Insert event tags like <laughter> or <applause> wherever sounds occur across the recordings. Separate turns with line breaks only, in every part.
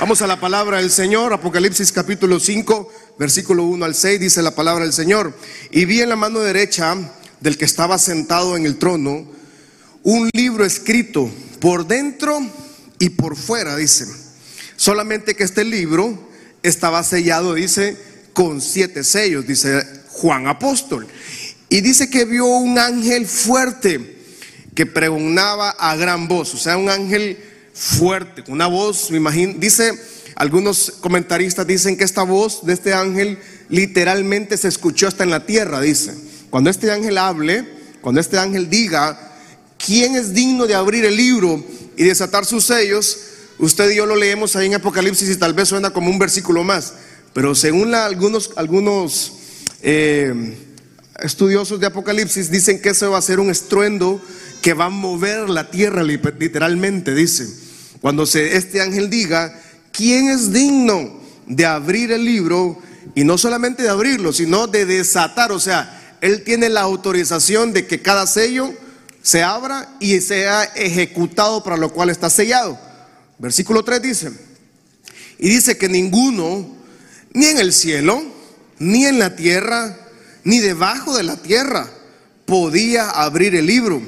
Vamos a la palabra del Señor, Apocalipsis capítulo 5, versículo 1 al 6, dice la palabra del Señor. Y vi en la mano derecha del que estaba sentado en el trono un libro escrito por dentro y por fuera, dice. Solamente que este libro estaba sellado, dice, con siete sellos, dice Juan Apóstol. Y dice que vio un ángel fuerte que pregonaba a gran voz, o sea, un ángel fuerte, con una voz, me imagino, dice, algunos comentaristas dicen que esta voz de este ángel literalmente se escuchó hasta en la tierra, dice. Cuando este ángel hable, cuando este ángel diga, ¿quién es digno de abrir el libro y desatar sus sellos? Usted y yo lo leemos ahí en Apocalipsis y tal vez suena como un versículo más, pero según algunos, algunos eh, estudiosos de Apocalipsis dicen que eso va a ser un estruendo que va a mover la tierra literalmente, dice. Cuando este ángel diga, ¿quién es digno de abrir el libro? Y no solamente de abrirlo, sino de desatar. O sea, él tiene la autorización de que cada sello se abra y sea ejecutado para lo cual está sellado. Versículo 3 dice, y dice que ninguno, ni en el cielo, ni en la tierra, ni debajo de la tierra, podía abrir el libro.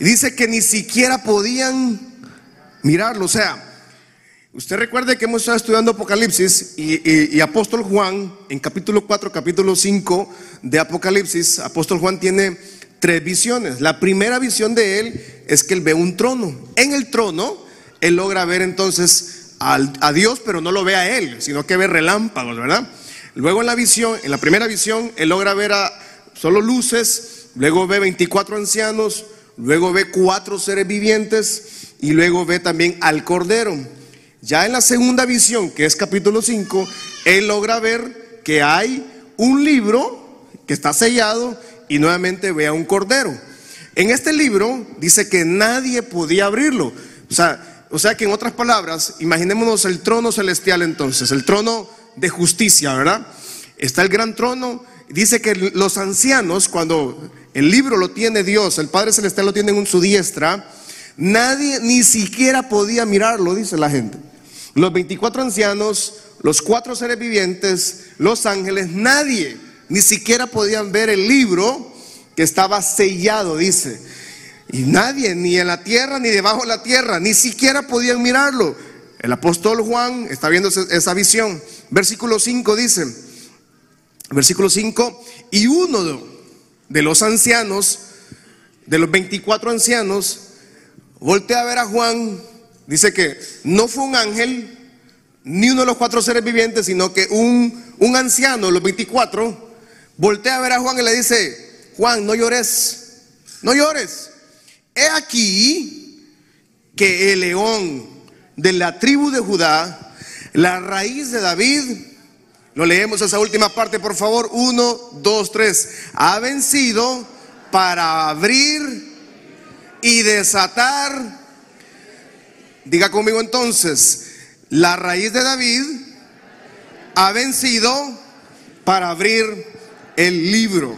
Y dice que ni siquiera podían mirarlo. O sea, usted recuerde que hemos estado estudiando Apocalipsis y, Apóstol Juan, en capítulo 4, capítulo 5 de Apocalipsis, Apóstol Juan tiene tres visiones. La primera visión de él es que él ve un trono. En el trono, él logra ver entonces a Dios, pero no lo ve a él, sino que ve relámpagos, ¿verdad? Luego en la visión, en la primera visión, él logra ver a solo luces, luego ve 24 ancianos, luego ve cuatro seres vivientes y luego ve también al Cordero. Ya en la segunda visión, que es capítulo 5, él logra ver que hay un libro que está sellado y nuevamente ve a un Cordero. En este libro dice que nadie podía abrirlo. O sea, o sea que en otras palabras, imaginémonos el trono celestial entonces, el trono de justicia, ¿verdad? Está el gran trono. Dice que los ancianos, cuando el libro lo tiene Dios, el Padre Celestial lo tiene en su diestra, Nadie ni siquiera podía mirarlo, dice la gente. Los 24 ancianos, los cuatro seres vivientes, los ángeles, nadie ni siquiera podían ver el libro que estaba sellado, dice. Y nadie, ni en la tierra ni debajo de la tierra, ni siquiera podían mirarlo. El apóstol Juan está viendo esa visión. Versículo 5 dice, versículo 5, y uno de los ancianos, de los 24 ancianos, voltea a ver a Juan, dice que no fue un ángel, ni uno de los cuatro seres vivientes, sino que un, un anciano, los 24, voltea a ver a Juan y le dice, Juan, no llores, no llores. He aquí que el león de la tribu de Judá, la raíz de David, lo leemos esa última parte, por favor, uno, dos, tres, ha vencido para abrir y desatar. Diga conmigo entonces, la raíz de David ha vencido para abrir el libro.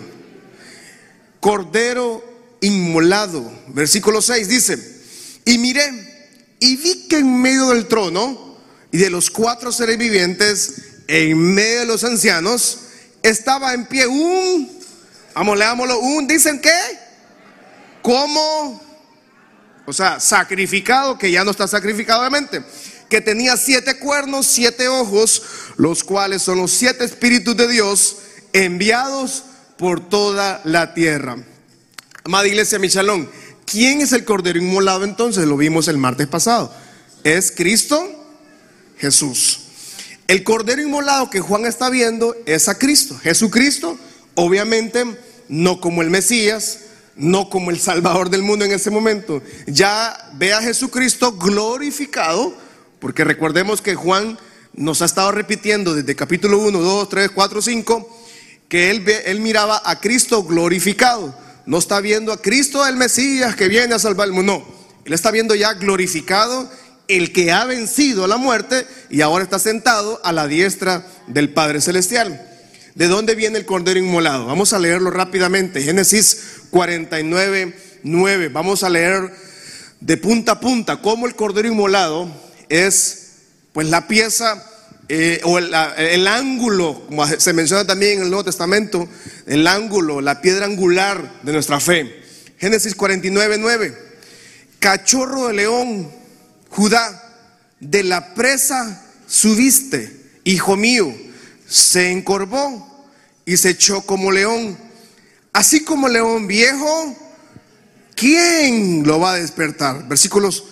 Cordero inmolado. Versículo 6 dice, y miré y vi que en medio del trono y de los cuatro seres vivientes, en medio de los ancianos, estaba en pie un, vamos, leámoslo, un, dicen que, como o sea, sacrificado, que ya no está sacrificado obviamente, que tenía siete cuernos, siete ojos, los cuales son los siete espíritus de Dios enviados por toda la tierra. Amada iglesia Michalón, ¿quién es el cordero inmolado entonces? Lo vimos el martes pasado. Es Cristo Jesús. El cordero inmolado que Juan está viendo es a Cristo. Jesucristo, obviamente, no como el Mesías, no como el Salvador del mundo en ese momento. Ya ve a Jesucristo glorificado, porque recordemos que Juan nos ha estado repitiendo desde capítulo 1, 2, 3, 4, 5, que él, él miraba a Cristo glorificado. No está viendo a Cristo el Mesías que viene a salvar el mundo. No, él está viendo ya glorificado el que ha vencido a la muerte y ahora está sentado a la diestra del Padre Celestial. ¿De dónde viene el cordero inmolado? Vamos a leerlo rápidamente. Génesis 49, 9. Vamos a leer de punta a punta cómo el cordero inmolado es pues la pieza eh, o el, el, ángulo, como se menciona también en el Nuevo Testamento, el ángulo, la piedra angular de nuestra fe. Génesis 49, 9. Cachorro de león, Judá, de la presa subiste, hijo mío, se encorvó y se echó como león. Así como león viejo, ¿quién lo va a despertar? Versículos,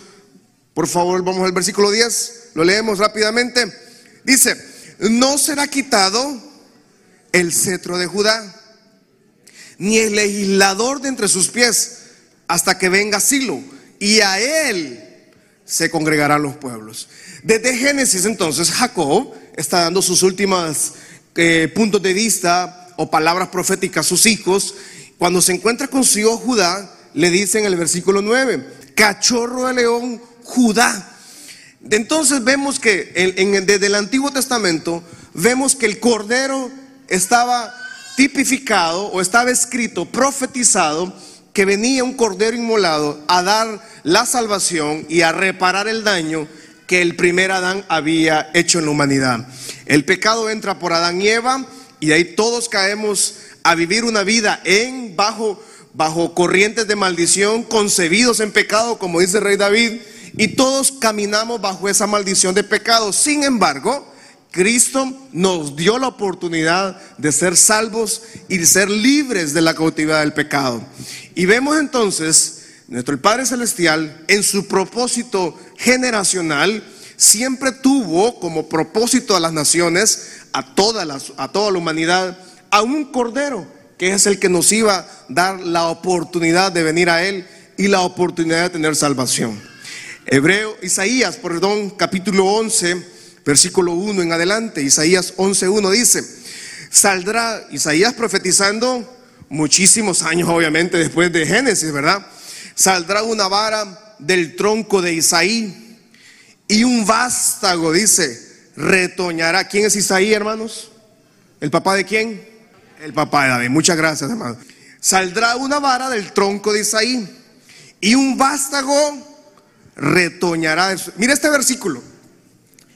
por favor, vamos al versículo 10, lo leemos rápidamente. Dice, no será quitado el cetro de Judá, ni el legislador de entre sus pies, hasta que venga Silo, y a él se congregarán los pueblos. Desde Génesis entonces, Jacob está dando sus últimos eh, puntos de vista o palabras proféticas a sus hijos. Cuando se encuentra con su hijo Judá, le dice en el versículo 9, cachorro de león, Judá. Entonces vemos que desde el Antiguo Testamento, vemos que el cordero estaba tipificado o estaba escrito, profetizado, que venía un cordero inmolado a dar la salvación y a reparar el daño que el primer Adán había hecho en la humanidad. El pecado entra por Adán y Eva y ahí todos caemos a vivir una vida en bajo bajo corrientes de maldición, concebidos en pecado, como dice el rey David, y todos caminamos bajo esa maldición de pecado. Sin embargo, Cristo nos dio la oportunidad de ser salvos y de ser libres de la cautividad del pecado. Y vemos entonces nuestro Padre Celestial en su propósito generacional siempre tuvo como propósito a las naciones, a toda, a toda la humanidad, a un cordero, que es el que nos iba a dar la oportunidad de venir a Él y la oportunidad de tener salvación. Hebreo, Isaías, perdón, capítulo 11, versículo 1 en adelante, Isaías 11.1 dice, saldrá, Isaías profetizando muchísimos años obviamente después de Génesis, ¿verdad? Saldrá una vara del tronco de Isaí y un vástago, dice, retoñará. ¿Quién es Isaí, hermanos? ¿El papá de quién? El papá de David. Muchas gracias, hermano. Saldrá una vara del tronco de Isaí y un vástago retoñará. Mira este versículo.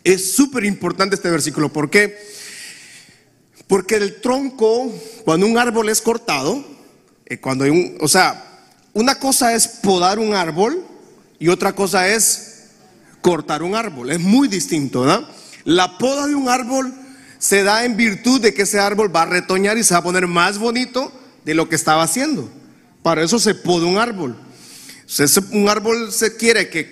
Es súper importante este versículo. ¿Por qué? Porque el tronco, cuando un árbol es cortado, eh, cuando hay un, o sea, una cosa es podar un árbol y otra cosa es cortar un árbol. Es muy distinto, ¿verdad? La poda de un árbol se da en virtud de que ese árbol va a retoñar y se va a poner más bonito de lo que estaba haciendo. Para eso se poda un árbol. Si un árbol se quiere que,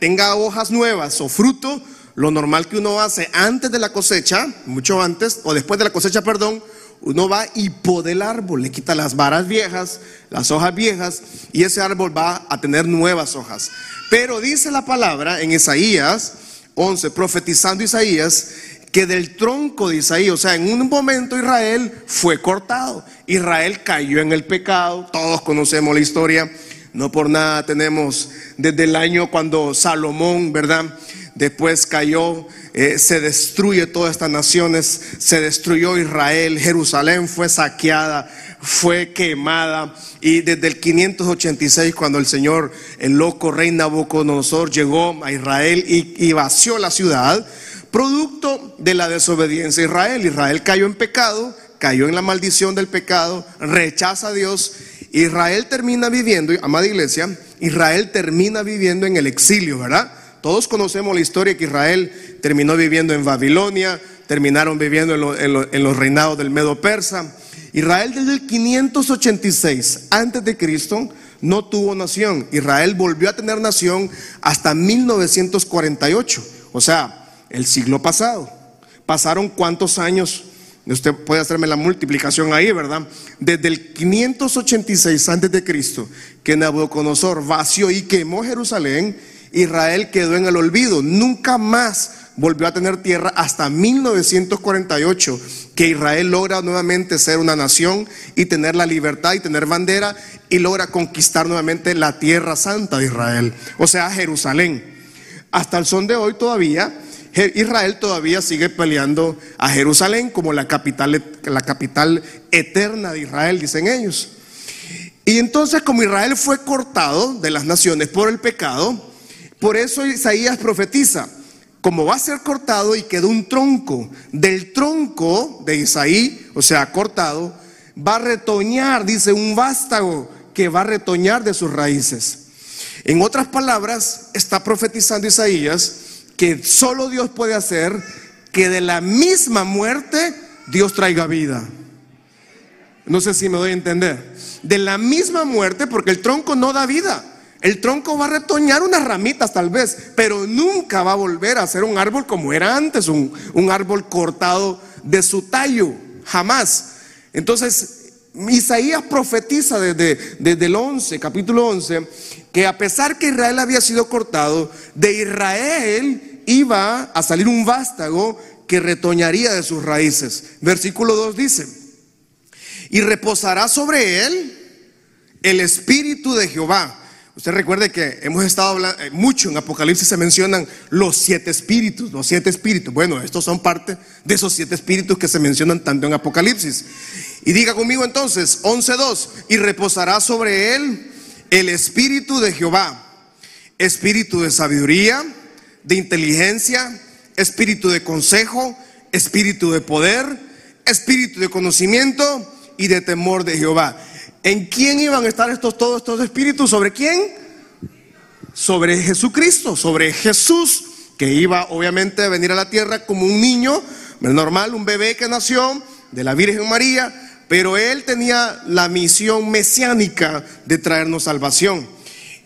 tenga hojas nuevas o fruto, lo normal que uno hace antes de la cosecha, mucho antes, o después de la cosecha, perdón, uno va y poda el árbol, le quita las varas viejas, las hojas viejas, y ese árbol va a tener nuevas hojas. Pero dice la palabra en Isaías 11, profetizando Isaías, que del tronco de Isaías, o sea, en un momento Israel fue cortado, Israel cayó en el pecado, todos conocemos la historia, no por nada tenemos desde el año cuando Salomón, ¿verdad? después cayó, eh, se destruye todas estas naciones, se destruyó Israel, Jerusalén fue saqueada, fue quemada y desde el 586 cuando el Señor, el loco rey Nabucodonosor llegó a Israel y, y vació la ciudad, producto de la desobediencia de Israel. Israel cayó en pecado, cayó en la maldición del pecado, rechaza a Dios. Israel termina viviendo, amada iglesia, Israel termina viviendo en el exilio, ¿verdad? Todos conocemos la historia que Israel terminó viviendo en Babilonia, terminaron viviendo en, los reinados del Medo Persa. Israel desde el 586 antes de Cristo no tuvo nación. Israel volvió a tener nación hasta 1948, o sea, el siglo pasado. Pasaron cuántos años, usted puede hacerme la multiplicación ahí, ¿verdad? Desde el 586 antes de Cristo, que Nabucodonosor vació y quemó Jerusalén Israel quedó en el olvido. Nunca más volvió a tener tierra hasta 1948, que Israel logra nuevamente ser una nación y tener la libertad y tener bandera y logra conquistar nuevamente la tierra santa de Israel, o sea, Jerusalén. Hasta el son de hoy todavía, Israel todavía sigue peleando a Jerusalén como la capital, la capital eterna de Israel, dicen ellos. Y entonces como Israel fue cortado de las naciones por el pecado, por eso Isaías profetiza, como va a ser cortado y quedó un tronco. Del tronco de Isaí, o sea, cortado, va a retoñar, dice, un vástago que va a retoñar de sus raíces. En otras palabras, está profetizando Isaías que solo Dios puede hacer que de la misma muerte Dios traiga vida. No sé si me doy a entender. De la misma muerte, porque el tronco no da vida. El tronco va a retoñar unas ramitas tal vez, pero nunca va a volver a ser un árbol como era antes, un, árbol cortado de su tallo. Jamás. Entonces, Isaías profetiza desde, desde, el 11, capítulo 11, que a pesar que Israel había sido cortado, de Israel iba a salir un vástago que retoñaría de sus raíces. Versículo 2 dice, y reposará sobre él el espíritu de Jehová. Usted recuerde que hemos estado hablando eh, mucho en Apocalipsis se mencionan los siete espíritus, los siete espíritus. Bueno, estos son parte de esos siete espíritus que se mencionan tanto en Apocalipsis. Y diga conmigo entonces, 11.2, y reposará sobre él el espíritu de Jehová, espíritu de sabiduría, de inteligencia, espíritu de consejo, espíritu de poder, espíritu de conocimiento y de temor de Jehová. ¿En quién iban a estar estos, todos estos espíritus? ¿Sobre quién? Sobre Jesucristo, sobre Jesús, que iba obviamente a venir a la tierra como un niño normal, un bebé que nació de la Virgen María, pero él tenía la misión mesiánica de traernos salvación.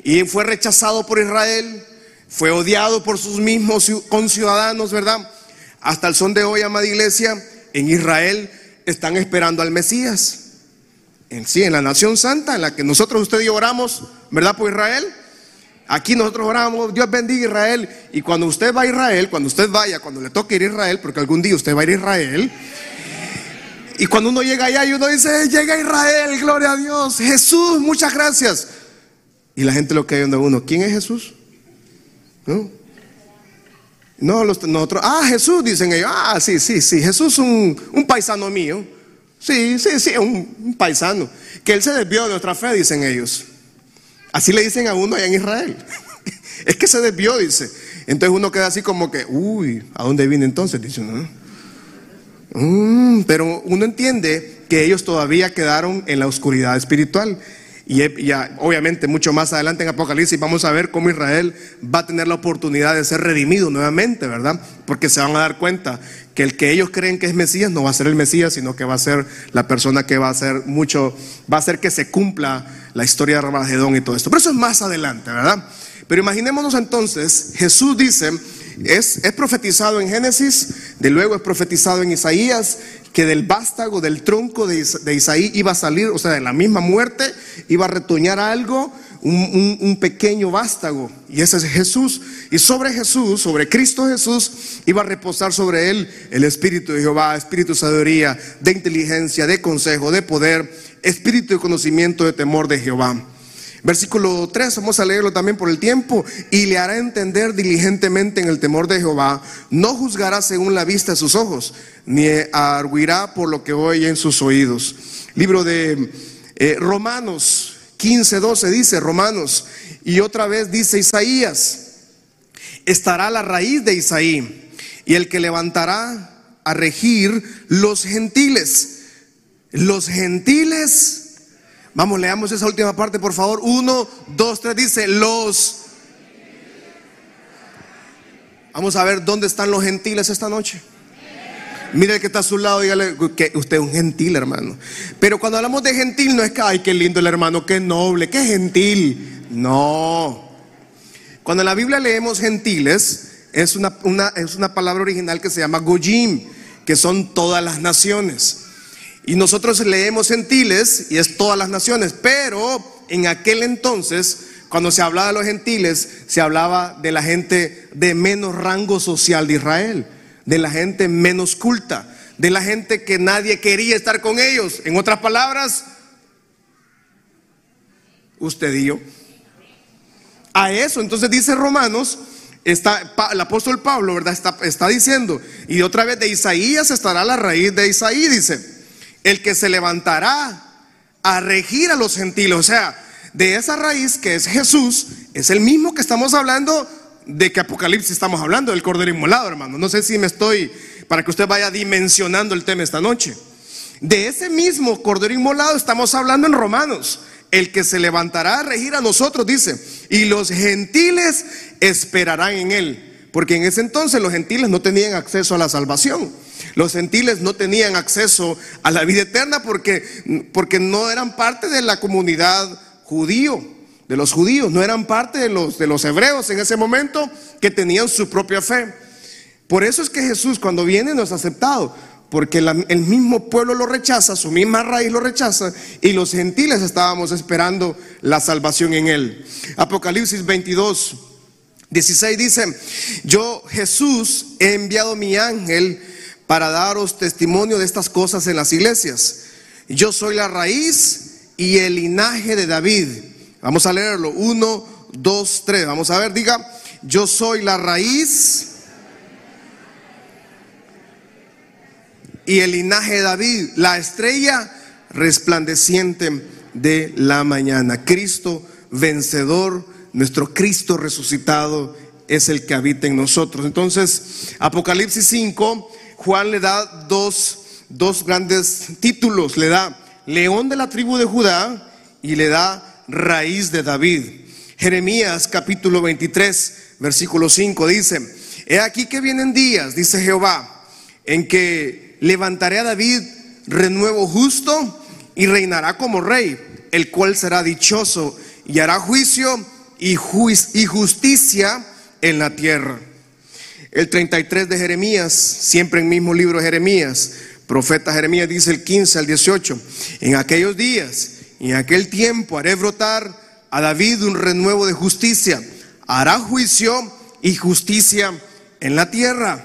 Y fue rechazado por Israel, fue odiado por sus mismos conciudadanos, ¿verdad? Hasta el son de hoy, amada iglesia, en Israel están esperando al Mesías. En sí, en la nación santa, en la que nosotros, usted y yo oramos, ¿verdad? Por Israel. Aquí nosotros oramos, Dios bendiga Israel. Y cuando usted va a Israel, cuando usted vaya, cuando le toque ir a Israel, porque algún día usted va a ir a Israel. Y cuando uno llega allá y uno dice, llega a Israel, gloria a Dios, Jesús, muchas gracias. Y la gente lo que hay donde uno, ¿quién es Jesús? ¿No? No, los, nosotros, ah, Jesús, dicen ellos, ah, sí, sí, sí, Jesús es un paisano mío. Sí, sí, sí, un, un, paisano. Que él se desvió de nuestra fe, dicen ellos. Así le dicen a uno allá en Israel. <laughs> es que se desvió, dice. Entonces uno queda así como que, uy, ¿a dónde viene entonces? Dice, ¿no? Mm, pero uno entiende que ellos todavía quedaron en la oscuridad espiritual. Y, obviamente mucho más adelante en Apocalipsis vamos a ver cómo Israel va a tener la oportunidad de ser redimido nuevamente, ¿verdad? Porque se van a dar cuenta que el que ellos creen que es Mesías no va a ser el Mesías, sino que va a ser la persona que va a hacer mucho, va a hacer que se cumpla la historia de Ramagedón y todo esto. Pero eso es más adelante, ¿verdad? Pero imaginémonos entonces, Jesús dice, es, es profetizado en Génesis, de luego es profetizado en Isaías, que del vástago, del tronco de, Isaí iba a salir, o sea, de la misma muerte, iba a retoñar algo, un, pequeño vástago, y ese es Jesús. Y sobre Jesús, sobre Cristo Jesús, iba a reposar sobre él el Espíritu de Jehová, Espíritu de sabiduría, de inteligencia, de consejo, de poder, Espíritu de conocimiento, de temor de Jehová. Versículo 3, vamos a leerlo también por el tiempo. Y le hará entender diligentemente en el temor de Jehová. No juzgará según la vista de sus ojos, ni arguirá por lo que oye en sus oídos. Libro de eh, Romanos 15, 12 dice, Romanos. Y otra vez dice Isaías, estará la raíz de Isaí y el que levantará a regir los gentiles. Los gentiles Vamos, leamos esa última parte, por favor. Uno, dos, tres, dice, los... Vamos a ver dónde están los gentiles esta noche. Mire el que está a su lado, dígale que usted es un gentil, hermano. Pero cuando hablamos de gentil, no es que, ay, qué lindo el hermano, qué noble, qué gentil. No. Cuando en la Biblia leemos gentiles, es una, es una palabra original que se llama Gojim, que son todas las naciones. Y nosotros leemos gentiles y es todas las naciones, pero en aquel entonces, cuando se hablaba de los gentiles, se hablaba de la gente de menos rango social de Israel, de la gente menos culta, de la gente que nadie quería estar con ellos. En otras palabras, usted y yo. A eso, entonces dice Romanos, está, el apóstol Pablo, ¿verdad? Está, diciendo, y otra vez de Isaías estará la raíz de Isaí, dice el que se levantará a regir a los gentiles. O sea, de esa raíz que es Jesús, es el mismo que estamos hablando de qué Apocalipsis estamos hablando, del Cordero Inmolado, hermano. No sé si me estoy, para que usted vaya dimensionando el tema esta noche. De ese mismo Cordero Inmolado estamos hablando en Romanos. El que se levantará a regir a nosotros, dice, y los gentiles esperarán en él. Porque en ese entonces los gentiles no tenían acceso a la salvación. Los gentiles no tenían acceso a la vida eterna porque, porque no eran parte de la comunidad judío, de los judíos, no eran parte de los, de los hebreos en ese momento que tenían su propia fe. Por eso es que Jesús cuando viene no es aceptado, porque el mismo pueblo lo rechaza, su misma raíz lo rechaza, y los gentiles estábamos esperando la salvación en él. Apocalipsis 22, 16 dice, yo Jesús he enviado mi ángel para daros testimonio de estas cosas en las iglesias. Yo soy la raíz y el linaje de David. Vamos a leerlo. Uno, dos, tres. Vamos a ver, diga, yo soy la raíz y el linaje de David, la estrella resplandeciente de la mañana. Cristo vencedor nuestro Cristo resucitado es el que habita en nosotros. Entonces, Apocalipsis 5, Juan le da dos, dos grandes títulos. Le da león de la tribu de Judá y le da raíz de David. Jeremías capítulo 23, versículo 5 dice, He aquí que vienen días, dice Jehová, en que levantaré a David renuevo justo y reinará como rey, el cual será dichoso y hará juicio y, justicia en la tierra. El 33 de Jeremías, siempre en el mismo libro de Jeremías, profeta Jeremías dice el 15 al 18, en aquellos días y en aquel tiempo haré brotar a David un renuevo de justicia, hará juicio y justicia en la tierra.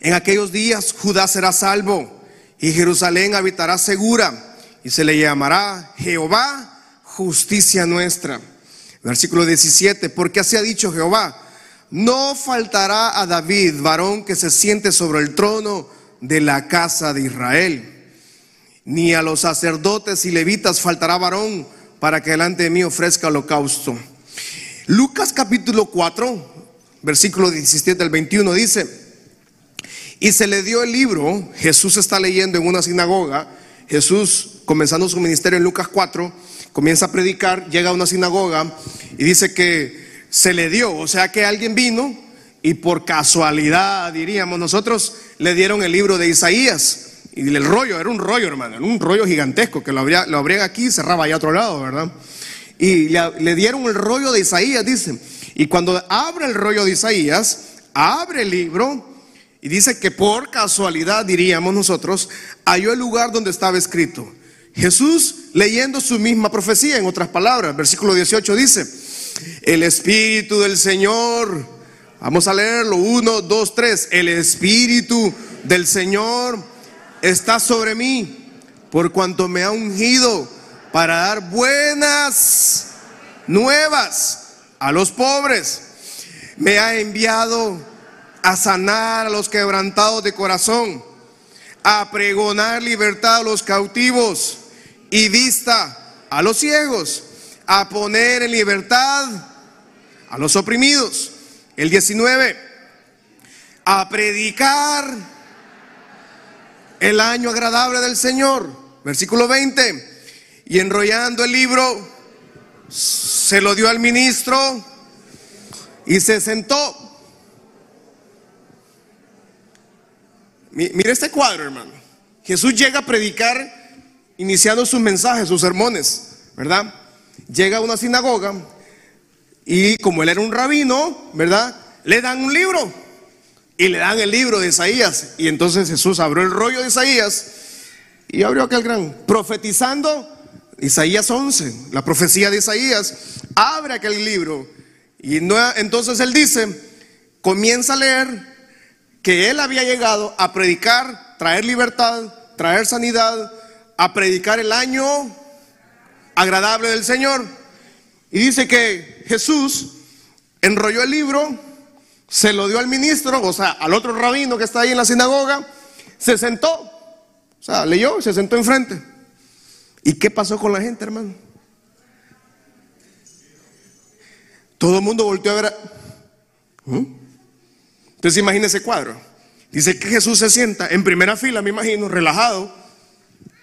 En aquellos días Judá será salvo y Jerusalén habitará segura y se le llamará Jehová justicia nuestra. Versículo 17, porque así ha dicho Jehová, no faltará a David varón que se siente sobre el trono de la casa de Israel, ni a los sacerdotes y levitas faltará varón para que delante de mí ofrezca holocausto. Lucas capítulo 4, versículo 17 al 21 dice, y se le dio el libro, Jesús está leyendo en una sinagoga, Jesús comenzando su ministerio en Lucas 4, comienza a predicar, llega a una sinagoga y dice que se le dio, o sea que alguien vino y por casualidad, diríamos nosotros, le dieron el libro de Isaías. Y el rollo, era un rollo, hermano, era un rollo gigantesco que lo, abría, lo abrían aquí y cerraba allá a otro lado, ¿verdad? Y le, le dieron el rollo de Isaías, dice. Y cuando abre el rollo de Isaías, abre el libro y dice que por casualidad, diríamos nosotros, halló el lugar donde estaba escrito. Jesús leyendo su misma profecía, en otras palabras, versículo 18 dice, el Espíritu del Señor, vamos a leerlo, uno, dos, tres, el Espíritu del Señor está sobre mí, por cuanto me ha ungido para dar buenas nuevas a los pobres. Me ha enviado a sanar a los quebrantados de corazón, a pregonar libertad a los cautivos y vista a los ciegos, a poner en libertad a los oprimidos. El 19, a predicar el año agradable del Señor. Versículo 20, y enrollando el libro, se lo dio al ministro y se sentó. Mire este cuadro, hermano. Jesús llega a predicar iniciando sus mensajes, sus sermones, ¿verdad? Llega a una sinagoga y como él era un rabino, ¿verdad? Le dan un libro y le dan el libro de Isaías. Y entonces Jesús abrió el rollo de Isaías y abrió aquel gran, profetizando Isaías 11, la profecía de Isaías, abre aquel libro. Y entonces él dice, comienza a leer que él había llegado a predicar, traer libertad, traer sanidad, a predicar el año agradable del Señor. Y dice que Jesús enrolló el libro, se lo dio al ministro, o sea, al otro rabino que está ahí en la sinagoga, se sentó, o sea, leyó se sentó enfrente. ¿Y qué pasó con la gente, hermano? Todo el mundo volteó a ver ¿Mm? Entonces imagínese ese cuadro. Dice que Jesús se sienta en primera fila, me imagino, relajado.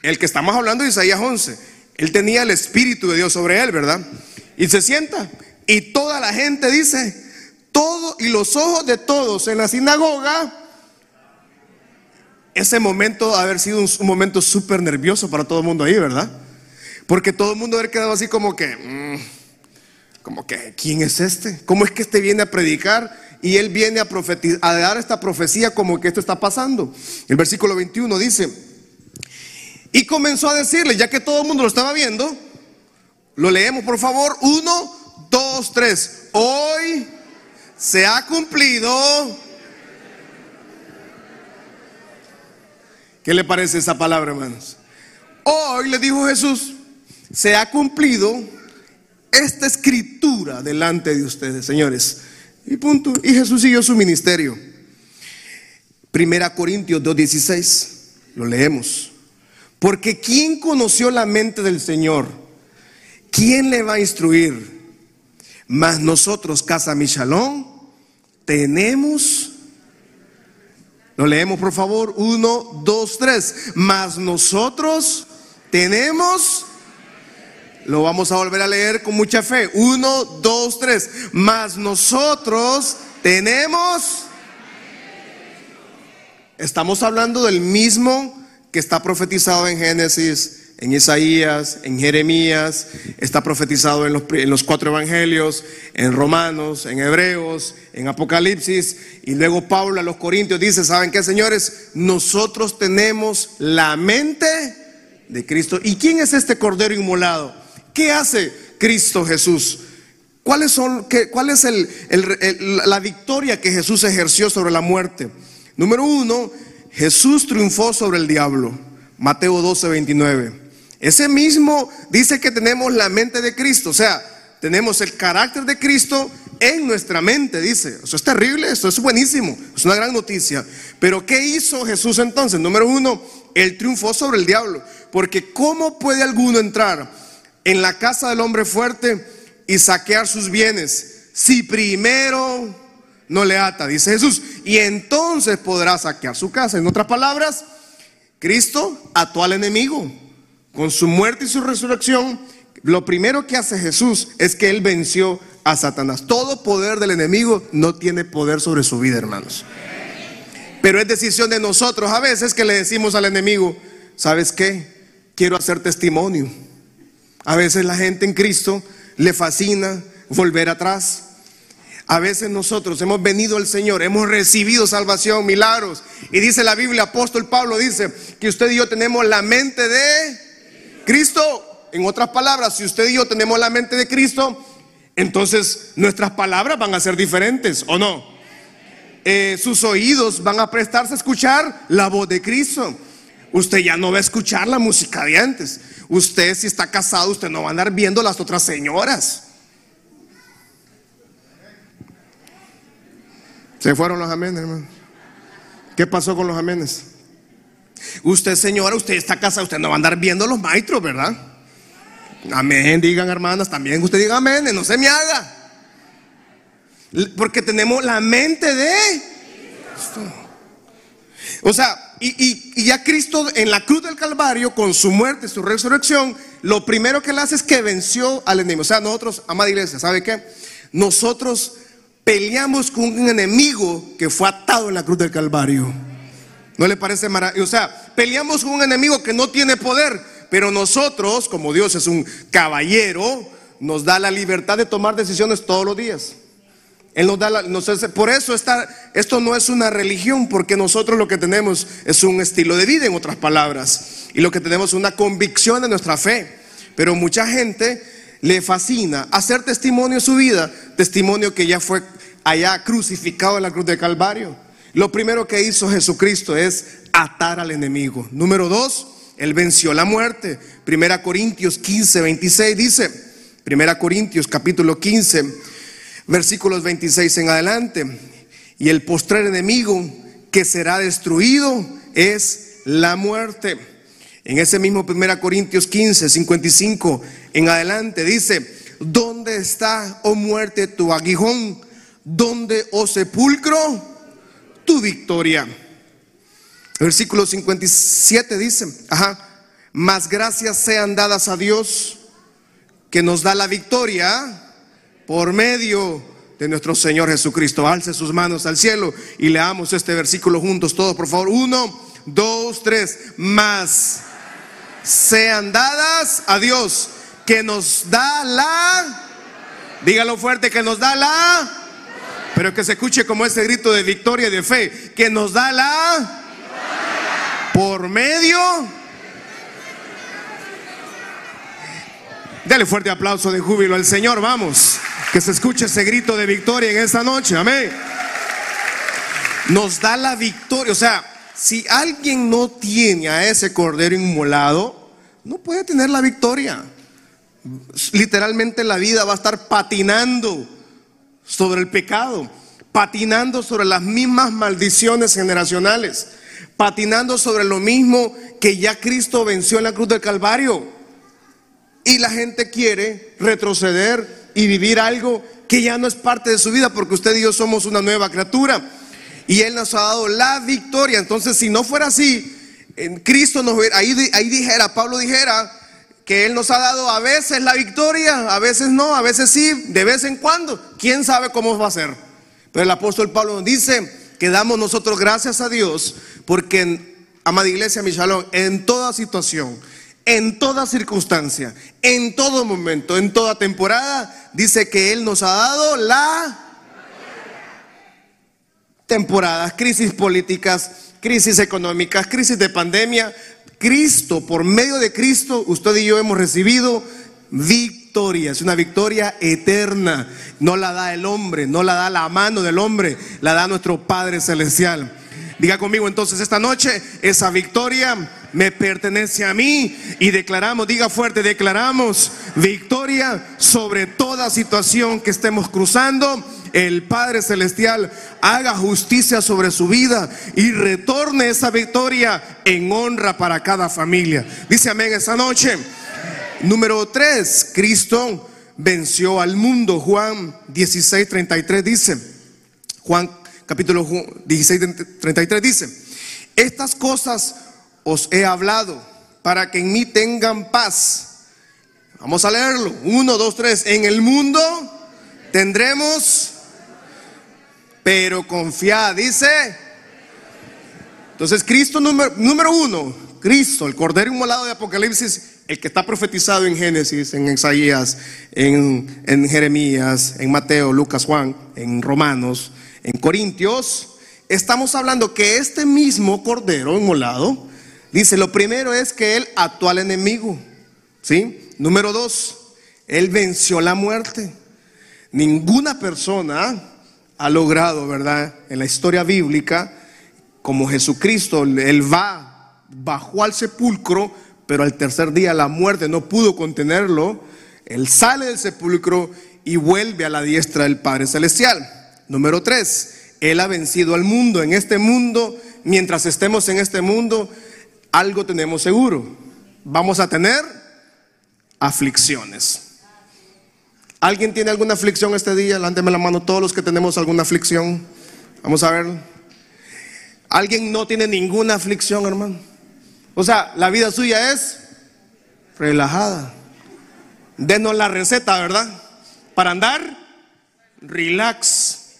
El que estamos hablando de Isaías 11. Él tenía el Espíritu de Dios sobre él, ¿verdad? Y se sienta. Y toda la gente dice, y los ojos de todos en la sinagoga. Ese momento ha haber sido un, momento súper nervioso para todo el mundo ahí, ¿verdad? Porque todo el mundo haber quedado así como que, mm, como que, ¿quién es este? ¿Cómo es que este viene a predicar? y él viene a, a dar esta profecía como que esto está pasando. El versículo 21 dice, y comenzó a decirle, ya que todo el mundo lo estaba viendo, lo leemos por favor, uno, dos, tres, hoy se ha cumplido. ¿Qué le parece esa palabra, hermanos? Hoy le dijo Jesús, se ha cumplido esta escritura delante de ustedes, señores. Y punto. Y Jesús siguió su ministerio. Primera Corintios 2.16. Lo leemos. Porque ¿quién conoció la mente del Señor? ¿Quién le va a instruir? Mas nosotros, Casa Michalón, tenemos... Lo leemos por favor. Uno, dos, tres. Mas nosotros tenemos lo vamos a volver a leer con mucha fe. Uno, dos, tres. Mas nosotros tenemos... Estamos hablando del mismo que está profetizado en Génesis, en Isaías, en Jeremías, está profetizado en los, cuatro evangelios, en Romanos, en Hebreos, en Apocalipsis, y luego Pablo a los Corintios dice, ¿saben qué, señores? Nosotros tenemos la mente de Cristo. ¿Y quién es este Cordero inmolado? ¿Qué hace Cristo Jesús? ¿Cuáles son, qué, ¿Cuál es la victoria que Jesús ejerció sobre la muerte? Número uno, Jesús triunfó sobre el diablo. Mateo 12, 29. Ese mismo dice que tenemos la mente de Cristo, o sea, tenemos el carácter de Cristo en nuestra mente, dice. Eso es terrible, eso es buenísimo, es una gran noticia. Pero ¿qué hizo Jesús entonces? Número uno, él triunfó sobre el diablo. Porque ¿cómo puede alguno entrar en la casa del hombre fuerte y saquear sus bienes, si primero no le ata, dice Jesús, y entonces podrá saquear su casa. En otras palabras, Cristo ató al enemigo con su muerte y su resurrección. Lo primero que hace Jesús es que Él venció a Satanás. Todo poder del enemigo no tiene poder sobre su vida, hermanos. Pero es decisión de nosotros a veces que le decimos al enemigo, ¿sabes qué? Quiero hacer testimonio a veces la gente en Cristo le fascina volver atrás. A veces nosotros hemos venido al Señor, hemos recibido salvación, milagros. Y dice la Biblia, apóstol Pablo dice que usted y yo tenemos la mente de Cristo. En otras palabras, si usted y yo tenemos la mente de Cristo, entonces nuestras palabras van a ser diferentes, ¿o no? Eh, sus oídos van a prestarse a escuchar la voz de Cristo. Usted ya no va a escuchar la música de antes. Usted si está casado, usted no va a andar viendo las otras señoras. Se fueron los amenes, hermano. ¿Qué pasó con los amenes? Usted, señora, usted está casado, usted no va a andar viendo los maestros, ¿verdad? Amén, digan hermanas, también usted diga amén, no se me haga. Porque tenemos la mente de... O sea, y, ya Cristo en la cruz del Calvario, con su muerte, su resurrección, lo primero que él hace es que venció al enemigo. O sea, nosotros, amada iglesia, ¿sabe qué? Nosotros peleamos con un enemigo que fue atado en la cruz del Calvario. ¿No le parece maravilloso? O sea, peleamos con un enemigo que no tiene poder, pero nosotros, como Dios es un caballero, nos da la libertad de tomar decisiones todos los días. Él nos da por eso esto no es una religión, porque nosotros lo que tenemos es un estilo de vida, en otras palabras, y lo que tenemos es una convicción de nuestra fe. Pero mucha gente le fascina hacer testimonio de su vida, testimonio que ya fue allá crucificado en la cruz de Calvario. Lo primero que hizo Jesucristo es atar al enemigo. Número dos, él venció la muerte. Primera Corintios 15, 26 dice, Primera Corintios capítulo 15 versículos 26 en adelante. Y el postrer enemigo que será destruido es la muerte. En ese mismo 1 Corintios 15, 55 en adelante dice, ¿dónde está, oh muerte, tu aguijón? donde, o sepulcro, tu victoria. Versículo 57 dice, ajá, más gracias sean dadas a Dios que nos da la victoria por medio de nuestro Señor Jesucristo. Alce sus manos al cielo y leamos este versículo juntos todos, por favor. Uno, dos, tres, más sean dadas a Dios que nos da la, dígalo fuerte, que nos da la, pero que se escuche como ese grito de victoria y de fe, que nos da la, por medio, dale fuerte aplauso de júbilo al Señor, vamos. Que se escuche ese grito de victoria en esta noche. Amén. Nos da la victoria. O sea, si alguien no tiene a ese cordero inmolado, no puede tener la victoria. Literalmente la vida va a estar patinando sobre el pecado, patinando sobre las mismas maldiciones generacionales, patinando sobre lo mismo que ya Cristo venció en la cruz del Calvario. Y la gente quiere retroceder y vivir algo que ya no es parte de su vida porque usted y yo somos una nueva criatura. Y Él nos ha dado la victoria. Entonces, si no fuera así, en Cristo nos ahí, ahí dijera, Pablo dijera que Él nos ha dado a veces la victoria, a veces no, a veces sí, de vez en cuando. ¿Quién sabe cómo va a ser? Pero el apóstol Pablo nos dice que damos nosotros gracias a Dios porque, amada iglesia, mi shalom, en toda situación, en toda circunstancia, en todo momento, en toda temporada, dice que Él nos ha dado la temporada, crisis políticas, crisis económicas, crisis de pandemia. Cristo, por medio de Cristo, usted y yo hemos recibido victoria. Es una victoria eterna. No la da el hombre, no la da la mano del hombre, la da nuestro Padre Celestial. Diga conmigo entonces esta noche, esa victoria me pertenece a mí y declaramos, diga fuerte, declaramos victoria sobre toda situación que estemos cruzando. El Padre Celestial haga justicia sobre su vida y retorne esa victoria en honra para cada familia. Dice amén esta noche. Número 3, Cristo venció al mundo. Juan 16, 33 dice, Juan capítulo 16, 33 dice, estas cosas os he hablado para que en mí tengan paz. Vamos a leerlo. Uno, dos, tres. En el mundo tendremos, pero confiad, dice. Entonces, Cristo número, uno, Cristo, el Cordero Inmolado de Apocalipsis, el que está profetizado en Génesis, en Isaías, en, en Jeremías, en Mateo, Lucas, Juan, en Romanos, en Corintios, estamos hablando que este mismo Cordero Inmolado, dice, lo primero es que él actuó al enemigo, ¿sí? Número dos, él venció la muerte. Ninguna persona ha logrado, ¿verdad? En la historia bíblica, como Jesucristo, él va, bajó al sepulcro, pero al tercer día la muerte no pudo contenerlo. Él sale del sepulcro y vuelve a la diestra del Padre Celestial. Número tres, Él ha vencido al mundo. En este mundo, mientras estemos en este mundo, algo tenemos seguro. Vamos a tener aflicciones. ¿Alguien tiene alguna aflicción este día? Lánteme la mano todos los que tenemos alguna aflicción. Vamos a ver. ¿Alguien no tiene ninguna aflicción, hermano? O sea, la vida suya es relajada. Denos la receta, ¿verdad? Para andar relax.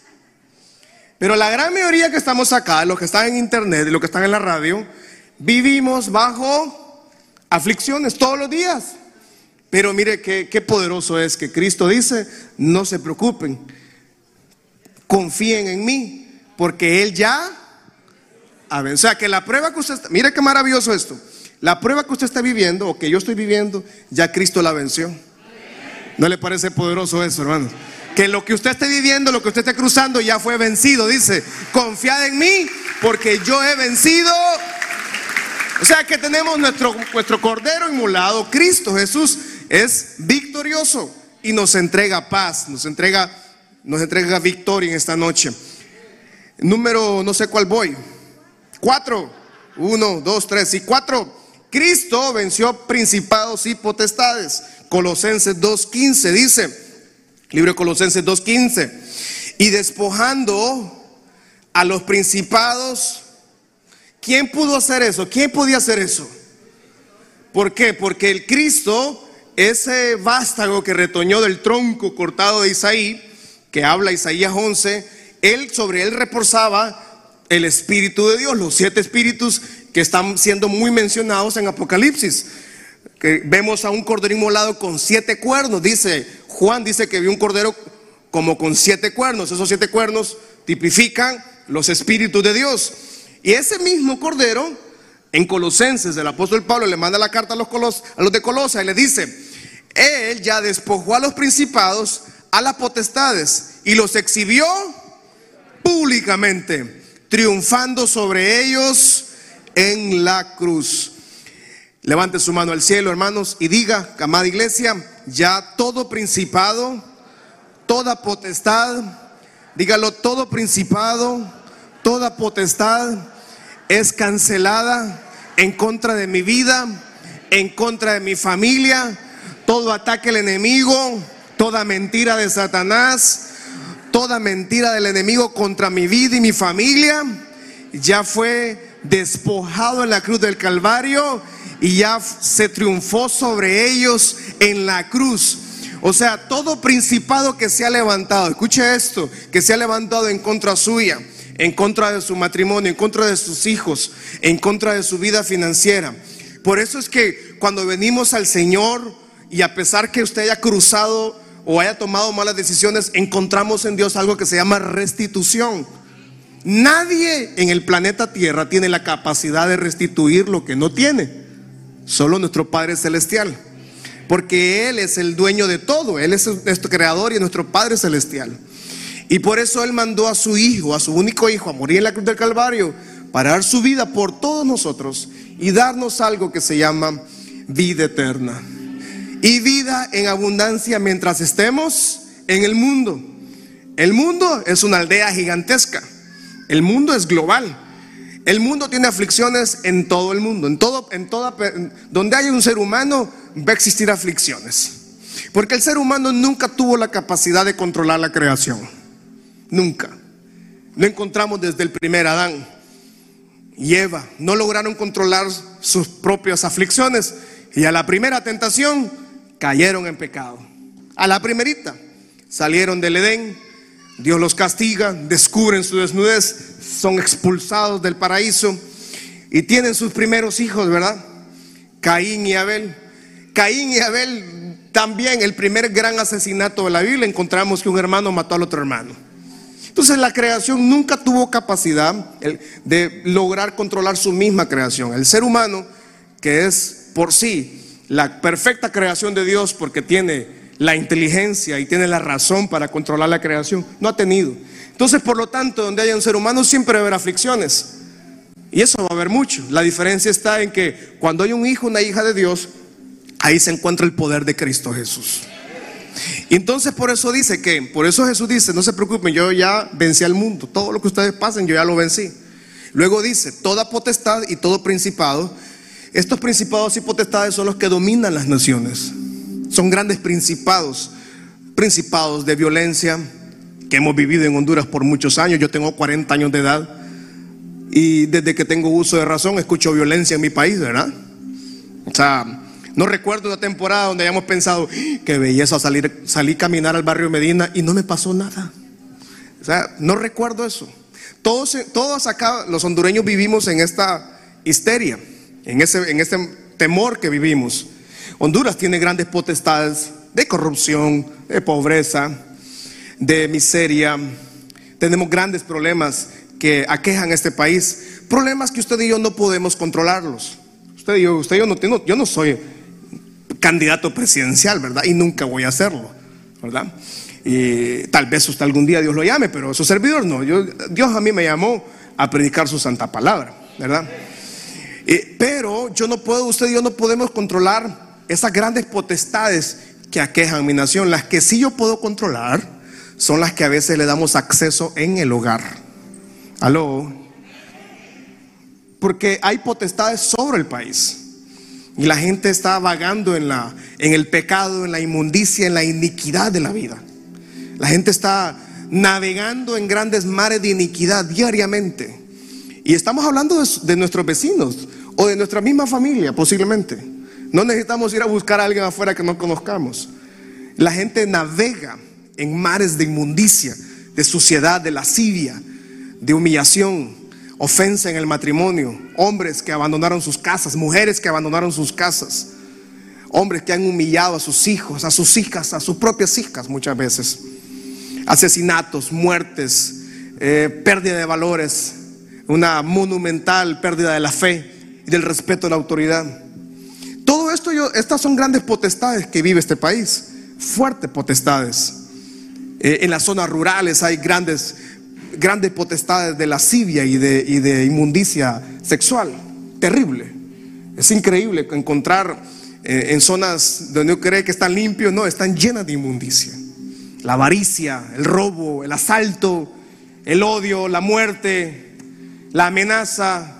Pero la gran mayoría que estamos acá, los que están en internet y los que están en la radio, vivimos bajo aflicciones todos los días. Pero mire qué, poderoso es que Cristo dice, no se preocupen, confíen en mí, porque Él ya... O sea, que la prueba que usted... Está, mire qué maravilloso esto. La prueba que usted está viviendo o que yo estoy viviendo, ya Cristo la venció. ¿No le parece poderoso eso, hermanos? que lo que usted esté viviendo, lo que usted esté cruzando ya fue vencido. Dice, confiad en mí porque yo he vencido. O sea que tenemos nuestro, nuestro Cordero inmolado, Cristo Jesús es victorioso y nos entrega paz, nos entrega, nos entrega victoria en esta noche. Número, no sé cuál voy. Cuatro. Uno, dos, tres y cuatro. Cristo venció principados y potestades. Colosenses 2.15 dice, Libro de Colosenses 2.15. y despojando a los principados. ¿Quién pudo hacer eso? ¿Quién podía hacer eso? ¿Por qué? Porque el Cristo, ese vástago que retoñó del tronco cortado de Isaí, que habla Isaías 11, él sobre él reposaba el Espíritu de Dios, los siete espíritus que están siendo muy mencionados en Apocalipsis. Que vemos a un cordero inmolado con siete cuernos, dice Juan, dice que vio un cordero como con siete cuernos. Esos siete cuernos tipifican los espíritus de Dios. Y ese mismo cordero, en Colosenses, el apóstol Pablo le manda la carta a los, a los de Colosa y le dice, él ya despojó a los principados, a las potestades y los exhibió públicamente, triunfando sobre ellos en la cruz. Levante su mano al cielo, hermanos, y diga, amada iglesia, ya todo principado, toda potestad, dígalo, todo principado, toda potestad es cancelada en contra de mi vida, en contra de mi familia, todo ataque del enemigo, toda mentira de Satanás, toda mentira del enemigo contra mi vida y mi familia, ya fue despojado en la cruz del Calvario y ya se triunfó sobre ellos en la cruz. O sea, todo principado que se ha levantado, escuche esto, que se ha levantado en contra suya, en contra de su matrimonio, en contra de sus hijos, en contra de su vida financiera. Por eso es que cuando venimos al Señor y a pesar que usted haya cruzado o haya tomado malas decisiones, encontramos en Dios algo que se llama restitución. Nadie en el planeta Tierra tiene la capacidad de restituir lo que no tiene. Solo nuestro Padre Celestial. Porque Él es el dueño de todo. Él es nuestro creador y nuestro Padre Celestial. Y por eso Él mandó a su Hijo, a su único Hijo, a morir en la cruz del Calvario, para dar su vida por todos nosotros y darnos algo que se llama vida eterna. Y vida en abundancia mientras estemos en el mundo. El mundo es una aldea gigantesca. El mundo es global. El mundo tiene aflicciones en todo el mundo. En todo, en toda, donde hay un ser humano va a existir aflicciones. Porque el ser humano nunca tuvo la capacidad de controlar la creación. Nunca. Lo encontramos desde el primer Adán y Eva. No lograron controlar sus propias aflicciones y a la primera tentación cayeron en pecado. A la primerita salieron del Edén, Dios los castiga, descubren su desnudez, son expulsados del paraíso y tienen sus primeros hijos, ¿verdad? Caín y Abel. Caín y Abel también, el primer gran asesinato de la Biblia, encontramos que un hermano mató al otro hermano. Entonces la creación nunca tuvo capacidad de lograr controlar su misma creación. El ser humano, que es por sí la perfecta creación de Dios porque tiene la inteligencia y tiene la razón para controlar la creación, no ha tenido. Entonces, por lo tanto, donde haya un ser humano siempre va a haber aflicciones. Y eso va a haber mucho. La diferencia está en que cuando hay un hijo, una hija de Dios, ahí se encuentra el poder de Cristo Jesús. Y entonces por eso dice que, por eso Jesús dice, no se preocupen, yo ya vencí al mundo, todo lo que ustedes pasen, yo ya lo vencí. Luego dice, toda potestad y todo principado, estos principados y potestades son los que dominan las naciones. Son grandes principados, principados de violencia que hemos vivido en Honduras por muchos años. Yo tengo 40 años de edad y desde que tengo uso de razón escucho violencia en mi país, ¿verdad? O sea, no recuerdo una temporada donde hayamos pensado, qué belleza salir, salir a caminar al barrio Medina y no me pasó nada. O sea, no recuerdo eso. Todos, todos los hondureños, vivimos en esta histeria, en ese, en este temor que vivimos. Honduras tiene grandes potestades de corrupción, de pobreza, de miseria. Tenemos grandes problemas que aquejan a este país. Problemas que usted y yo no podemos controlarlos. Usted y yo, usted y yo no, yo no soy candidato presidencial, ¿verdad? Y nunca voy a hacerlo, ¿verdad? Y tal vez usted algún día Dios lo llame, pero su servidor no. Dios a mí me llamó a predicar su santa palabra, ¿verdad? Pero yo no puedo, usted y yo no podemos controlar esas grandes potestades que aquejan mi nación. Las que sí yo puedo controlar son las que a veces le damos acceso en el hogar. Aló. Porque hay potestades sobre el país. Y la gente está vagando en, la, en el pecado, en la inmundicia, en la iniquidad de la vida. La gente está navegando en grandes mares de iniquidad diariamente. Y estamos hablando de nuestros vecinos o de nuestra misma familia, posiblemente. No necesitamos ir a buscar a alguien afuera que no conozcamos. La gente navega en mares de inmundicia, de suciedad, de lascivia, de humillación, ofensa en el matrimonio, hombres que abandonaron sus casas, mujeres que abandonaron sus casas, hombres que han humillado a sus hijos, a sus hijas, a sus propias hijas muchas veces, asesinatos, muertes, eh, pérdida de valores, una monumental pérdida de la fe y del respeto a la autoridad. Todo esto, yo, estas son grandes potestades que vive este país, fuertes potestades. Eh, en las zonas rurales hay grandes grandes potestades de lascivia y de, y de inmundicia sexual. Terrible. Es increíble encontrar eh, en zonas donde uno cree que están limpios, no, están llenas de inmundicia. La avaricia, el robo, el asalto, el odio, la muerte, la amenaza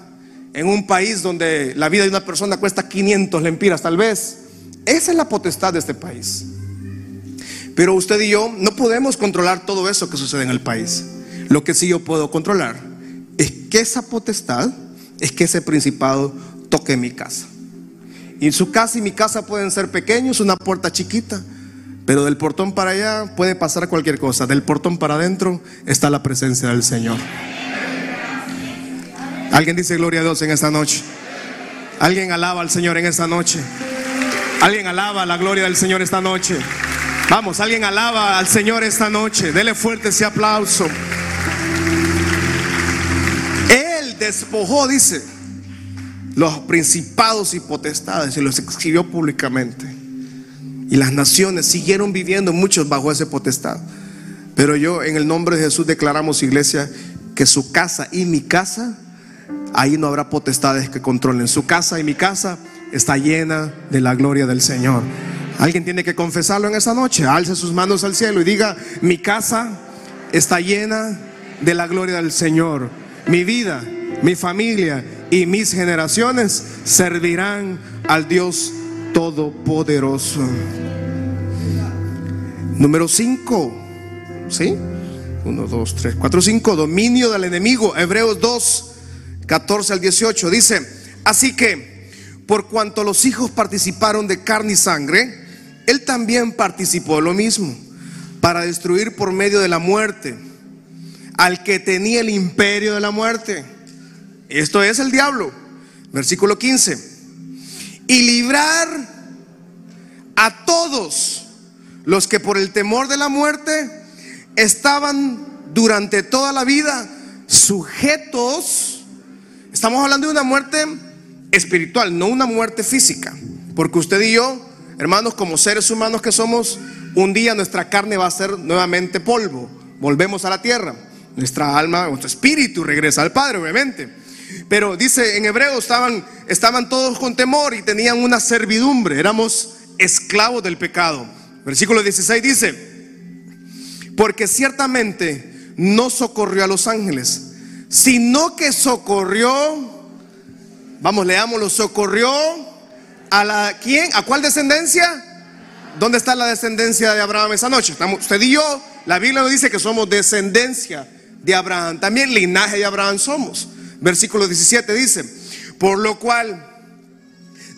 en un país donde la vida de una persona cuesta 500 lempiras tal vez. Esa es la potestad de este país. Pero usted y yo no podemos controlar todo eso que sucede en el país. Lo que sí yo puedo controlar es que esa potestad, es que ese principado toque mi casa. Y su casa y mi casa pueden ser pequeños, una puerta chiquita, pero del portón para allá puede pasar cualquier cosa. Del portón para adentro está la presencia del Señor. Alguien dice gloria a Dios en esta noche. Alguien alaba al Señor en esta noche. Alguien alaba la gloria del Señor esta noche. Vamos, alguien alaba al Señor esta noche. Dele fuerte ese aplauso despojó, dice, los principados y potestades y los exhibió públicamente. Y las naciones siguieron viviendo muchos bajo ese potestad. Pero yo en el nombre de Jesús declaramos, iglesia, que su casa y mi casa, ahí no habrá potestades que controlen. Su casa y mi casa está llena de la gloria del Señor. Alguien tiene que confesarlo en esa noche. Alce sus manos al cielo y diga, mi casa está llena de la gloria del Señor. Mi vida mi familia y mis generaciones servirán al Dios Todopoderoso. Número 5. ¿Sí? 1, 2, 3, 4, 5. Dominio del enemigo. Hebreos 2, 14 al 18. Dice, así que, por cuanto los hijos participaron de carne y sangre, él también participó de lo mismo, para destruir por medio de la muerte al que tenía el imperio de la muerte esto es el diablo. Versículo 15. Y librar a todos los que por el temor de la muerte estaban durante toda la vida sujetos. Estamos hablando de una muerte espiritual, no una muerte física. Porque usted y yo, hermanos, como seres humanos que somos, un día nuestra carne va a ser nuevamente polvo. Volvemos a la tierra. Nuestra alma, nuestro espíritu regresa al Padre, obviamente. Pero dice en hebreo estaban, estaban todos con temor y tenían una servidumbre, éramos esclavos del pecado. Versículo 16 dice, porque ciertamente no socorrió a los ángeles, sino que socorrió, vamos, leámoslo, socorrió a la, ¿quién? ¿A cuál descendencia? ¿Dónde está la descendencia de Abraham esa noche? Estamos, usted y yo, la Biblia nos dice que somos descendencia de Abraham, también linaje de Abraham somos. Versículo 17 dice, por lo cual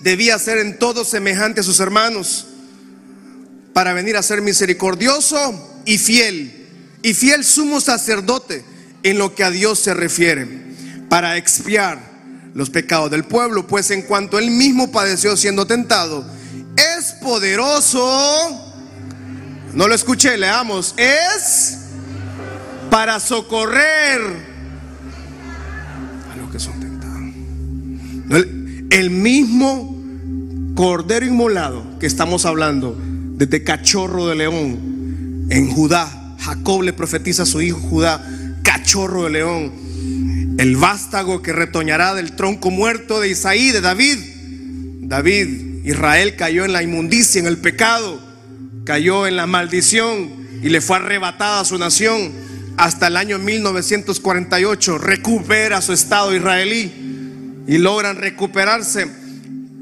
debía ser en todo semejante a sus hermanos para venir a ser misericordioso y fiel, y fiel sumo sacerdote en lo que a Dios se refiere, para expiar los pecados del pueblo, pues en cuanto él mismo padeció siendo tentado, es poderoso, no lo escuché, leamos, es para socorrer El mismo cordero inmolado que estamos hablando, desde cachorro de león, en Judá, Jacob le profetiza a su hijo Judá, cachorro de león, el vástago que retoñará del tronco muerto de Isaí, de David. David, Israel cayó en la inmundicia, en el pecado, cayó en la maldición y le fue arrebatada su nación hasta el año 1948, recupera su estado israelí y logran recuperarse.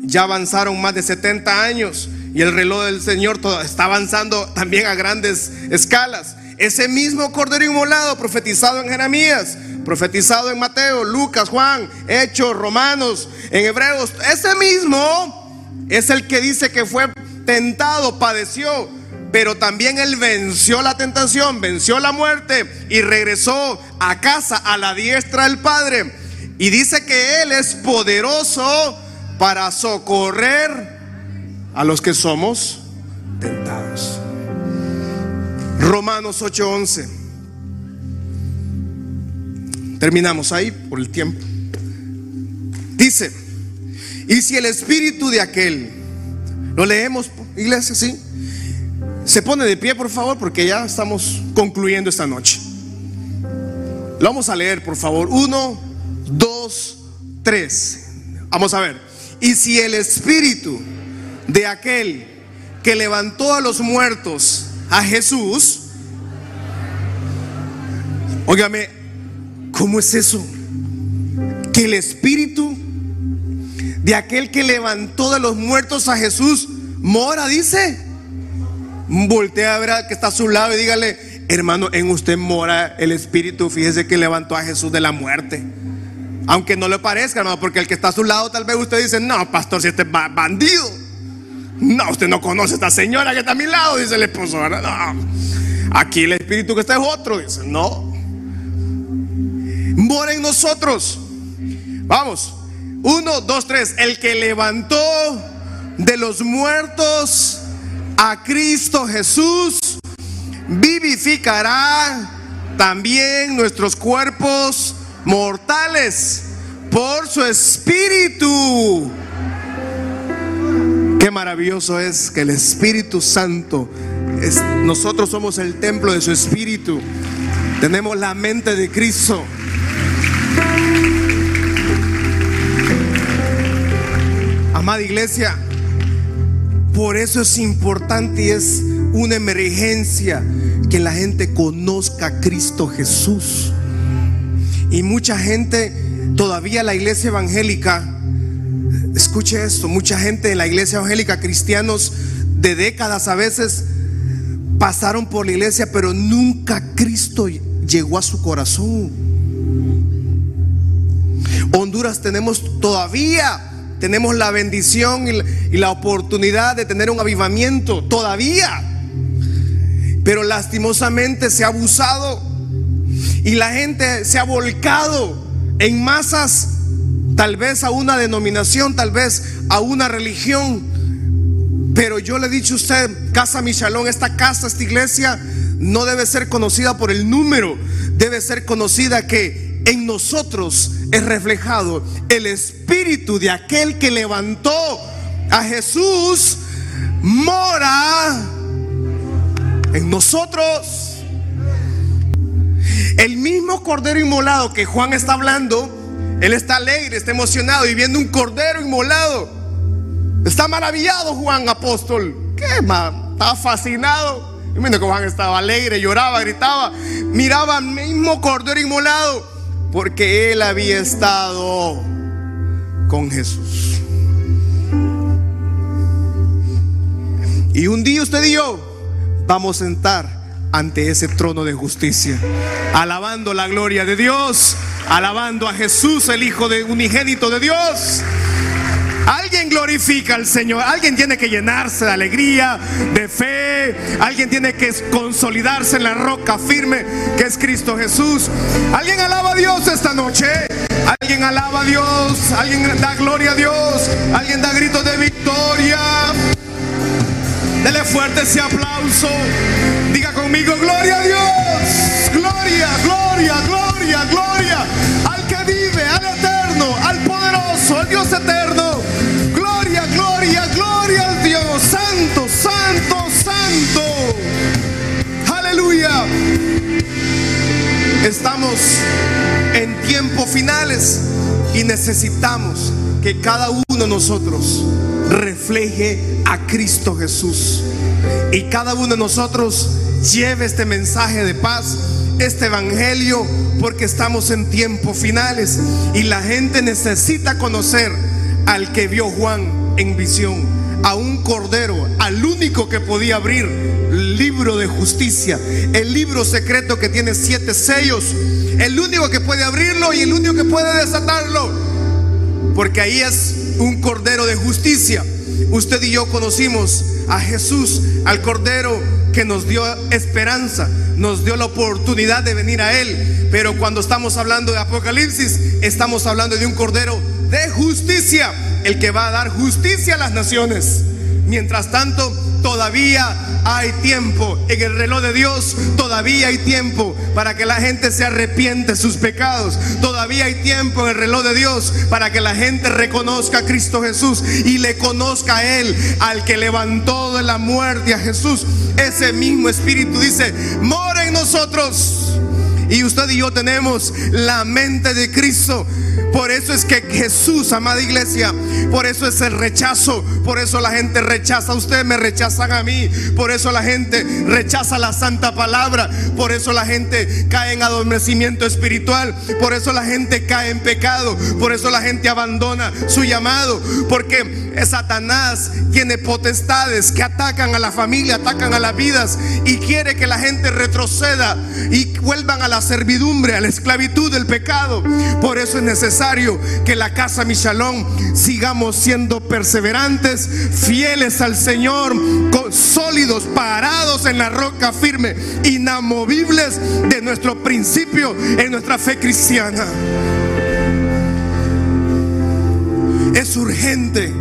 Ya avanzaron más de 70 años y el reloj del Señor está avanzando también a grandes escalas. Ese mismo cordero inmolado profetizado en Jeremías, profetizado en Mateo, Lucas, Juan, Hechos, Romanos, en Hebreos, ese mismo es el que dice que fue tentado, padeció, pero también él venció la tentación, venció la muerte y regresó a casa a la diestra del Padre. Y dice que él es poderoso para socorrer a los que somos tentados. Romanos 8:11. Terminamos ahí por el tiempo. Dice, y si el espíritu de aquel, lo leemos, iglesia, sí, se pone de pie, por favor, porque ya estamos concluyendo esta noche. Lo vamos a leer, por favor. Uno, dos, tres. Vamos a ver. Y si el espíritu de aquel que levantó a los muertos a Jesús, óigame, ¿cómo es eso? Que el espíritu de aquel que levantó de los muertos a Jesús mora, dice. Voltea a ver que está a su lado y dígale, hermano, en usted mora el espíritu, fíjese que levantó a Jesús de la muerte. Aunque no le parezca, hermano, porque el que está a su lado tal vez usted dice, no, pastor, si este es bandido. No, usted no conoce a esta señora que está a mi lado, dice el esposo. No, aquí el espíritu que está es otro, dice, no. Mora en nosotros. Vamos, uno, dos, tres. El que levantó de los muertos a Cristo Jesús, vivificará también nuestros cuerpos mortales por su espíritu. Qué maravilloso es que el Espíritu Santo, es, nosotros somos el templo de su espíritu. Tenemos la mente de Cristo. Amada iglesia, por eso es importante y es una emergencia que la gente conozca a Cristo Jesús. Y mucha gente, todavía la iglesia evangélica, escuche esto, mucha gente en la iglesia evangélica, cristianos de décadas a veces, pasaron por la iglesia, pero nunca Cristo llegó a su corazón. Honduras tenemos todavía, tenemos la bendición y la, oportunidad de tener un avivamiento, todavía. Pero lastimosamente se ha abusado y la gente se ha volcado en masas, tal vez a una denominación, tal vez a una religión. Pero yo le he dicho a usted, Casa Michalón, esta casa, esta iglesia, no debe ser conocida por el número, debe ser conocida que en nosotros es reflejado el espíritu de aquel que levantó a Jesús, mora en nosotros. El mismo cordero inmolado que Juan está hablando, él está alegre, está emocionado y viendo un cordero inmolado. Está maravillado Juan apóstol. ¿Qué más? Estaba fascinado. Y que Juan estaba alegre, lloraba, gritaba, miraba al mismo cordero inmolado porque él había estado con Jesús. Y un día usted y yo vamos a sentar ante ese trono de justicia, alabando la gloria de Dios, alabando a Jesús, el Hijo de unigénito de Dios. Alguien glorifica al Señor, alguien tiene que llenarse de alegría, de fe, alguien tiene que consolidarse en la roca firme que es Cristo Jesús. Alguien alaba a Dios esta noche, alguien alaba a Dios, alguien da gloria a Dios, alguien da gritos de victoria. Dele fuerte ese aplauso. Diga conmigo, gloria a Dios. Gloria, gloria, gloria. Estamos en tiempos finales y necesitamos que cada uno de nosotros refleje a Cristo Jesús. Y cada uno de nosotros lleve este mensaje de paz, este evangelio, porque estamos en tiempos finales y la gente necesita conocer al que vio Juan en visión, a un cordero, al único que podía abrir libro de justicia, el libro secreto que tiene siete sellos, el único que puede abrirlo y el único que puede desatarlo, porque ahí es un cordero de justicia. Usted y yo conocimos a Jesús, al cordero que nos dio esperanza, nos dio la oportunidad de venir a Él. Pero cuando estamos hablando de Apocalipsis, estamos hablando de un cordero de justicia, el que va a dar justicia a las naciones. Mientras tanto, todavía hay tiempo. En el reloj de Dios todavía hay tiempo para que la gente se arrepiente de sus pecados. Todavía hay tiempo en el reloj de Dios para que la gente reconozca a Cristo Jesús y le conozca a Él, al que levantó de la muerte a Jesús. Ese mismo Espíritu dice, mora en nosotros. Y usted y yo tenemos la mente de Cristo. Por eso es que Jesús, amada iglesia, por eso es el rechazo. Por eso la gente rechaza a usted, me rechazan a mí. Por eso la gente rechaza la santa palabra. Por eso la gente cae en adormecimiento espiritual. Por eso la gente cae en pecado. Por eso la gente abandona su llamado. Porque Satanás tiene potestades que atacan a la familia, atacan a las vidas y quiere que la gente retroceda y vuelvan a la servidumbre, a la esclavitud del pecado. Por eso es necesario que la casa Michalón sigamos siendo perseverantes, fieles al Señor, sólidos, parados en la roca firme, inamovibles de nuestro principio en nuestra fe cristiana. Es urgente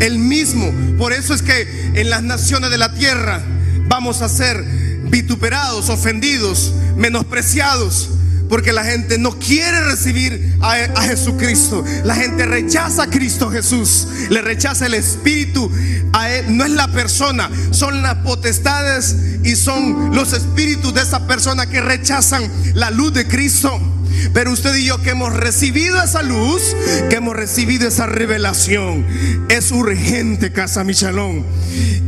el mismo. Por eso es que en las naciones de la tierra vamos a ser vituperados, ofendidos, menospreciados. Porque la gente no quiere recibir a, Jesucristo. La gente rechaza a Cristo Jesús. Le rechaza el Espíritu. A él. No es la persona. Son las potestades y son los espíritus de esa persona que rechazan la luz de Cristo. Pero usted y yo que hemos recibido esa luz, que hemos recibido esa revelación, es urgente, casa Michalón,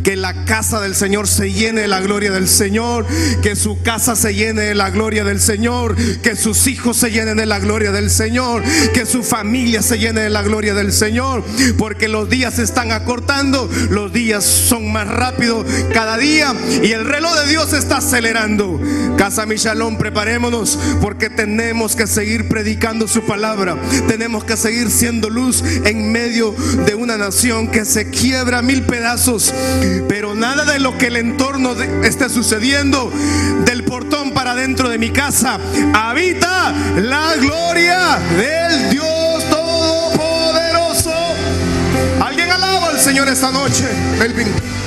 que la casa del Señor se llene de la gloria del Señor, que su casa se llene de la gloria del Señor, que sus hijos se llenen de la gloria del Señor, que su familia se llene de la gloria del Señor, porque los días se están acortando, los días son más rápidos cada día y el reloj de Dios está acelerando. Casa Michalón, preparémonos porque tenemos que seguir predicando su palabra. Tenemos que seguir siendo luz en medio de una nación que se quiebra mil pedazos. Pero nada de lo que el entorno esté sucediendo, del portón para dentro de mi casa, habita la gloria del Dios Todopoderoso. Alguien alaba al Señor esta noche, Melvin.